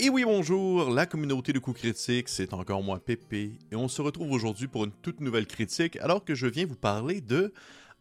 Et oui, bonjour, la communauté de coups critiques, c'est encore moi Pépé, et on se retrouve aujourd'hui pour une toute nouvelle critique, alors que je viens vous parler de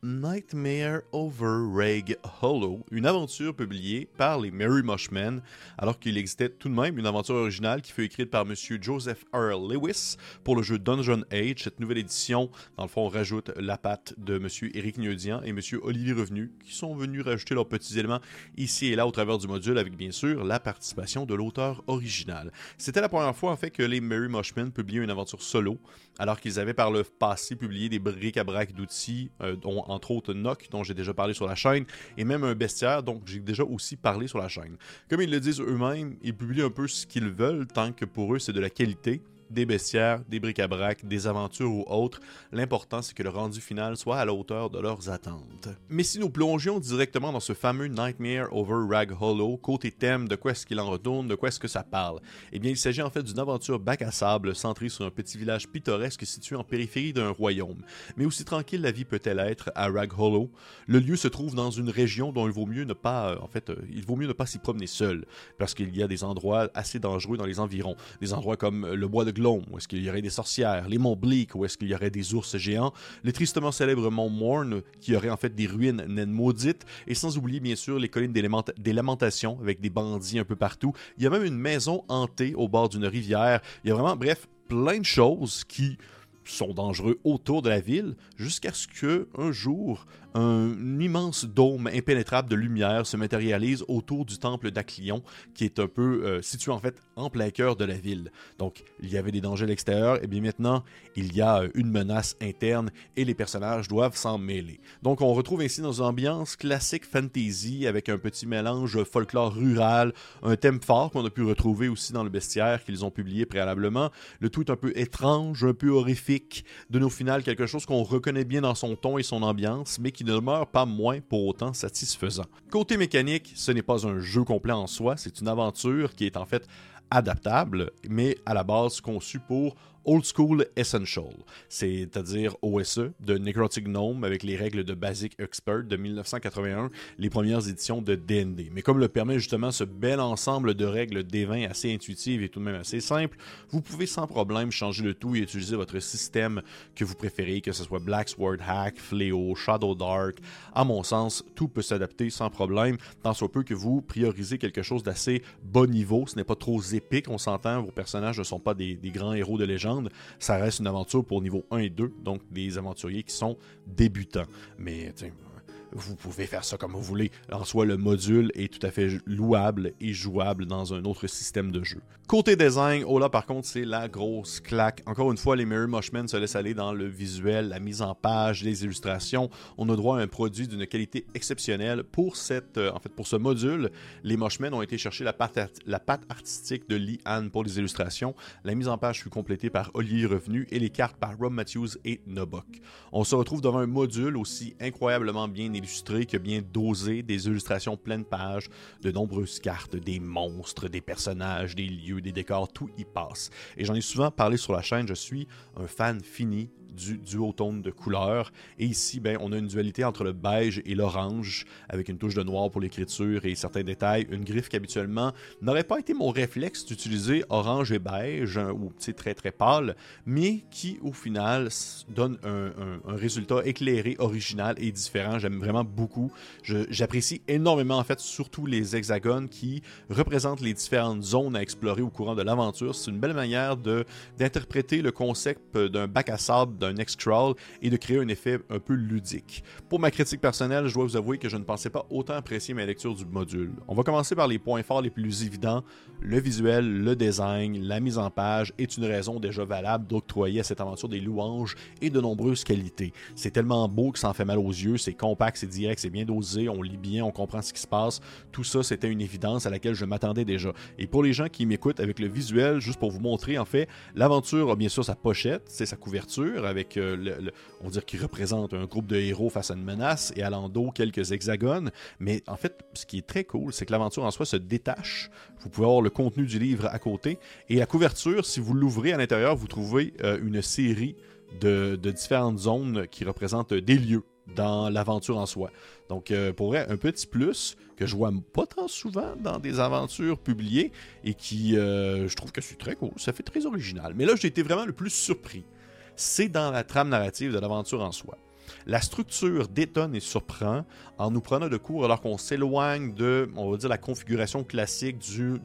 Nightmare Over Reg Hollow, une aventure publiée par les Merry Mushmen, alors qu'il existait tout de même une aventure originale qui fut écrite par M. Joseph R. Lewis pour le jeu Dungeon Age. Cette nouvelle édition, dans le fond, rajoute la patte de M. Éric Neudian et M. Olivier Revenu, qui sont venus rajouter leurs petits éléments ici et là au travers du module, avec bien sûr la participation de l'auteur original. C'était la première fois en fait que les Merry Mushmen publiaient une aventure solo, alors qu'ils avaient par le passé publié des bric-à-brac d'outils, euh, dont entre autres Nock, dont j'ai déjà parlé sur la chaîne, et même un bestiaire, dont j'ai déjà aussi parlé sur la chaîne. Comme ils le disent eux-mêmes, ils publient un peu ce qu'ils veulent, tant que pour eux c'est de la qualité des bestiaires, des bric-à-brac, des aventures ou autres. L'important, c'est que le rendu final soit à la hauteur de leurs attentes. Mais si nous plongions directement dans ce fameux Nightmare Over Rag Hollow, côté thème, de quoi est-ce qu'il en retourne, de quoi est-ce que ça parle? Eh bien, il s'agit en fait d'une aventure bac à sable centrée sur un petit village pittoresque situé en périphérie d'un royaume. Mais aussi tranquille la vie peut-elle être à Rag Hollow? Le lieu se trouve dans une région dont il vaut mieux ne pas, euh, en fait, euh, il vaut mieux ne pas s'y promener seul, parce qu'il y a des endroits assez dangereux dans les environs. Des endroits comme le bois de où est-ce qu'il y aurait des sorcières, les monts Bleak, où est-ce qu'il y aurait des ours géants, le tristement célèbre mont Morn, qui aurait en fait des ruines naines maudites, et sans oublier bien sûr les collines des lamentations, avec des bandits un peu partout. Il y a même une maison hantée au bord d'une rivière. Il y a vraiment, bref, plein de choses qui sont dangereux autour de la ville, jusqu'à ce que un jour un immense dôme impénétrable de lumière se matérialise autour du temple d'Aclion, qui est un peu euh, situé en fait en plein cœur de la ville. Donc, il y avait des dangers à l'extérieur, et bien maintenant, il y a euh, une menace interne et les personnages doivent s'en mêler. Donc, on retrouve ainsi dans une ambiance classique fantasy avec un petit mélange folklore rural, un thème fort qu'on a pu retrouver aussi dans le bestiaire qu'ils ont publié préalablement. Le tout est un peu étrange, un peu horrifique, de nos finales quelque chose qu'on reconnaît bien dans son ton et son ambiance, mais qui ne demeure pas moins pour autant satisfaisant. Côté mécanique, ce n'est pas un jeu complet en soi, c'est une aventure qui est en fait adaptable, mais à la base conçue pour Old School Essential, c'est-à-dire OSE de Necrotic Gnome avec les règles de Basic Expert de 1981, les premières éditions de D&D. Mais comme le permet justement ce bel ensemble de règles D20 assez intuitives et tout de même assez simples, vous pouvez sans problème changer le tout et utiliser votre système que vous préférez, que ce soit Black Sword Hack, Fléau, Shadow Dark. À mon sens, tout peut s'adapter sans problème, tant soit peu que vous priorisez quelque chose d'assez bas niveau. Ce n'est pas trop épique, on s'entend, vos personnages ne sont pas des, grands héros de légende ça reste une aventure pour niveau 1 et 2, donc des aventuriers qui sont débutants. Mais vous pouvez faire ça comme vous voulez. En soi, le module est tout à fait louable et jouable dans un autre système de jeu. Côté design, oh là par contre, c'est la grosse claque. Encore une fois, les Merry Mushmen se laissent aller dans le visuel, la mise en page, les illustrations. On a droit à un produit d'une qualité exceptionnelle. Pour, cette, euh, en fait, pour ce module, les Mushmen ont été chercher la patte, la patte artistique de Lee Ann pour les illustrations. La mise en page fut complétée par Olivier Revenu et les cartes par Rob Matthews et Nobok. On se retrouve devant un module aussi incroyablement bien illustré que bien dosé, des illustrations pleines pages, de nombreuses cartes, des monstres, des personnages, des lieux des décors, tout y passe. Et j'en ai souvent parlé sur la chaîne, je suis un fan fini du duotone de couleurs. Et ici, ben, on a une dualité entre le beige et l'orange, avec une touche de noir pour l'écriture et certains détails. Une griffe qui habituellement n'aurait pas été mon réflexe d'utiliser orange et beige, hein, ou très très pâle, mais qui au final donne un, résultat éclairé, original et différent. J'aime vraiment beaucoup. J'apprécie énormément en fait, surtout les hexagones qui représentent les différentes zones à explorer au courant de l'aventure. C'est une belle manière d'interpréter le concept d'un bac à sable, un X-Crawl et de créer un effet un peu ludique. Pour ma critique personnelle, je dois vous avouer que je ne pensais pas autant apprécier ma lecture du module. On va commencer par les points forts les plus évidents. Le visuel, le design, la mise en page est une raison déjà valable d'octroyer à cette aventure des louanges et de nombreuses qualités. C'est tellement beau que ça en fait mal aux yeux, c'est compact, c'est direct, c'est bien dosé, on lit bien, on comprend ce qui se passe. Tout ça, c'était une évidence à laquelle je m'attendais déjà. Et pour les gens qui m'écoutent avec le visuel, juste pour vous montrer, en fait, l'aventure a bien sûr sa pochette, c'est sa couverture, euh, le, on dirait qu'il représente un groupe de héros face à une menace et à l'endos quelques hexagones. Mais en fait, ce qui est très cool, c'est que l'aventure en soi se détache. Vous pouvez avoir le contenu du livre à côté. Et la couverture, si vous l'ouvrez à l'intérieur, vous trouvez euh, une série de, différentes zones qui représentent des lieux dans l'aventure en soi. Donc, euh, pour vrai, un petit plus que je vois pas tant souvent dans des aventures publiées et qui, euh, je trouve que c'est très cool, ça fait très original. Mais là, j'ai été vraiment le plus surpris. C'est dans la trame narrative de l'aventure en soi. La structure détonne et surprend en nous prenant de court alors qu'on s'éloigne de, on va la configuration classique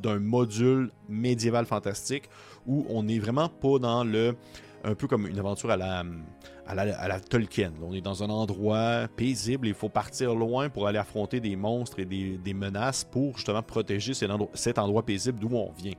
d'un module médiéval fantastique où on n'est vraiment pas dans le un peu comme une aventure à la, Tolkien. On est dans un endroit paisible, il faut partir loin pour aller affronter des monstres et des, menaces pour justement protéger cet endroit, paisible d'où on vient.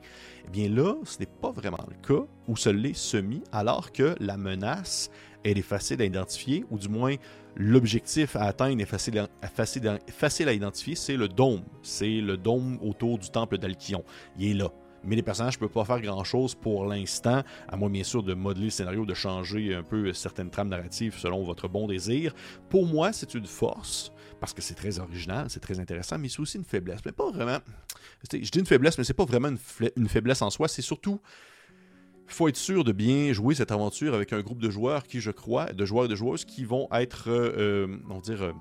Eh bien là, ce n'est pas vraiment le cas, ou ce l'est semi, alors que la menace, elle est facile à identifier, ou du moins l'objectif à atteindre est facile à, facile, facile à identifier, c'est le dôme. C'est le dôme autour du temple d'Alkion. Il est là mais les personnages ne peuvent pas faire grand-chose pour l'instant, à moins bien sûr de modeler le scénario, de changer un peu certaines trames narratives selon votre bon désir. Pour moi, c'est une force, parce que c'est très original, c'est très intéressant, mais c'est aussi une faiblesse. Mais pas vraiment... Je dis une faiblesse, mais c'est pas vraiment une, faiblesse en soi, c'est surtout... Faut être sûr de bien jouer cette aventure avec un groupe de joueurs qui, je crois, de joueurs et de joueuses qui vont être, euh, euh, on va dire, euh,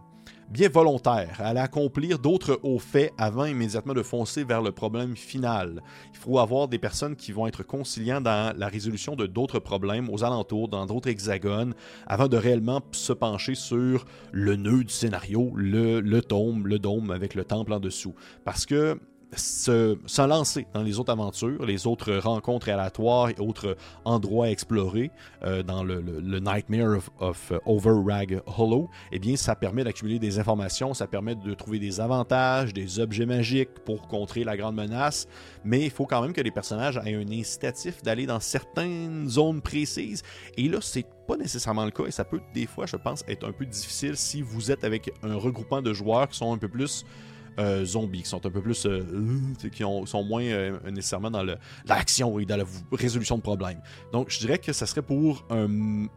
bien volontaire à aller accomplir d'autres hauts faits avant immédiatement de foncer vers le problème final. Il faut avoir des personnes qui vont être conciliants dans la résolution de d'autres problèmes aux alentours, dans d'autres hexagones, avant de réellement se pencher sur le nœud du scénario, le, le tome, le dôme avec le temple en dessous. Parce que se, lancer dans les autres aventures, les autres rencontres aléatoires et autres endroits explorés euh, dans le, Nightmare of, Overrag Hollow, eh bien, ça permet d'accumuler des informations, ça permet de trouver des avantages, des objets magiques pour contrer la grande menace, mais il faut quand même que les personnages aient un incitatif d'aller dans certaines zones précises. Et là, c'est pas nécessairement le cas et ça peut des fois, je pense, être un peu difficile si vous êtes avec un regroupement de joueurs qui sont un peu plus euh, zombies, qui sont un peu plus. Euh, qui sont moins euh, nécessairement dans l'action et dans la résolution de problèmes. Donc, je dirais que ça serait pour un,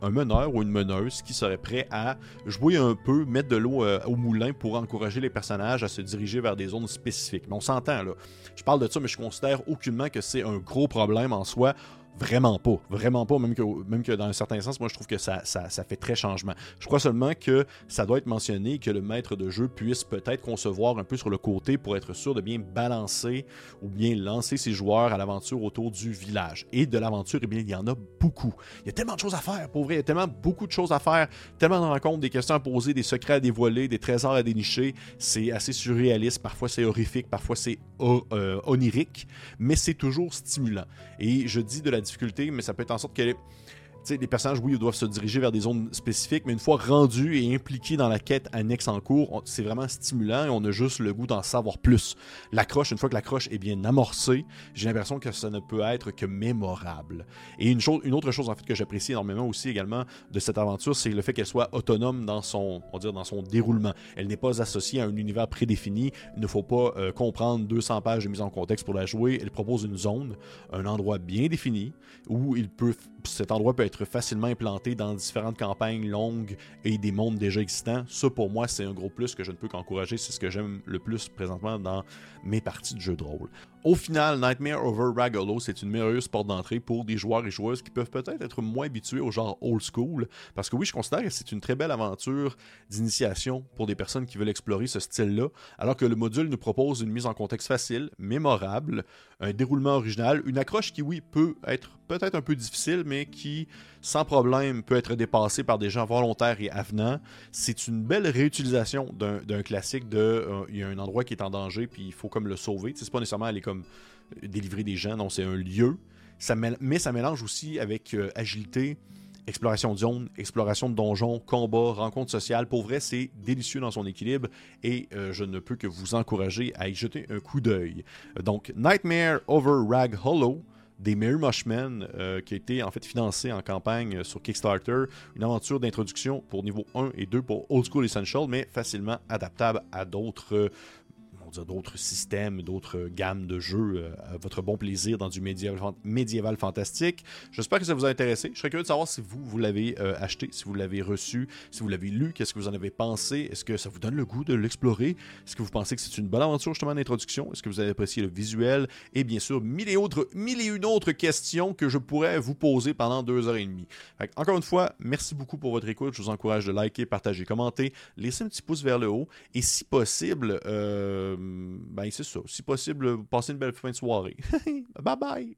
meneur ou une meneuse qui serait prêt à jouer un peu, mettre de l'eau au moulin pour encourager les personnages à se diriger vers des zones spécifiques. Mais on s'entend, là. Je parle de ça, mais je considère aucunement que c'est un gros problème en soi. Vraiment pas. Vraiment pas, même que, même que dans un certain sens, moi je trouve que ça, ça, ça, fait très changement. Je crois seulement que ça doit être mentionné que le maître de jeu puisse peut-être concevoir un peu sur le côté pour être sûr de bien balancer ou bien lancer ses joueurs à l'aventure autour du village. Et de l'aventure, eh bien, il y en a beaucoup. Il y a tellement de choses à faire, pour vrai. Il y a tellement beaucoup de choses à faire, tellement de rencontres, des questions à poser, des secrets à dévoiler, des trésors à dénicher. C'est assez surréaliste. Parfois c'est horrifique, parfois c'est euh, onirique, mais c'est toujours stimulant. Et je dis de la difficulté, mais ça peut être en sorte que les personnages, oui, doivent se diriger vers des zones spécifiques, mais une fois rendus et impliqués dans la quête annexe en cours, c'est vraiment stimulant et on a juste le goût d'en savoir plus. L'accroche, une fois que l'accroche est bien amorcée, j'ai l'impression que ça ne peut être que mémorable. Et une, chose, une autre chose, en fait, que j'apprécie énormément aussi également de cette aventure, c'est le fait qu'elle soit autonome dans son, on dire, dans son déroulement. Elle n'est pas associée à un univers prédéfini. Il ne faut pas euh, comprendre 200 pages de mise en contexte pour la jouer. Elle propose une zone, un endroit bien défini où il peut, cet endroit peut être facilement implanté dans différentes campagnes longues et des mondes déjà existants. Ça, pour moi, c'est un gros plus que je ne peux qu'encourager. C'est ce que j'aime le plus présentement dans mes parties de jeux de rôle. Au final, Nightmare Over Ragolo, c'est une merveilleuse porte d'entrée pour des joueurs et joueuses qui peuvent peut-être être moins habitués au genre old school. Parce que oui, je considère que c'est une très belle aventure d'initiation pour des personnes qui veulent explorer ce style-là. Alors que le module nous propose une mise en contexte facile, mémorable, un déroulement original, une accroche qui, oui, peut être peut-être un peu difficile, mais qui, sans problème, peut être dépassée par des gens volontaires et avenants. C'est une belle réutilisation d'un classique de euh, il y a un endroit qui est en danger, puis il faut comme le sauver. C'est pas nécessairement aller comme délivrer des gens. Non, c'est un lieu. Ça mais ça mélange aussi avec euh, agilité, exploration de zone, exploration de donjons, combat, rencontre sociale. Pour vrai, c'est délicieux dans son équilibre et euh, je ne peux que vous encourager à y jeter un coup d'œil. Donc, Nightmare Over Rag Hollow des Merry Mushmen euh, qui a été en fait financé en campagne sur Kickstarter. Une aventure d'introduction pour niveau 1 et 2 pour Old School Essential, mais facilement adaptable à d'autres d'autres systèmes, d'autres gammes de jeux à votre bon plaisir dans du médiéval, médiéval fantastique. J'espère que ça vous a intéressé. Je serais curieux de savoir si vous, vous l'avez acheté, si vous l'avez reçu, si vous l'avez lu, qu'est-ce que vous en avez pensé? Est-ce que ça vous donne le goût de l'explorer? Est-ce que vous pensez que c'est une bonne aventure justement d'introduction? Est-ce que vous avez apprécié le visuel? Et bien sûr, mille et, autres, mille et une autres questions que je pourrais vous poser pendant deux heures et demie. Encore une fois, merci beaucoup pour votre écoute. Je vous encourage de liker, partager, commenter, laisser un petit pouce vers le haut. Et si possible, euh, ben c'est ça. Si possible, passez une belle fin de soirée. bye bye!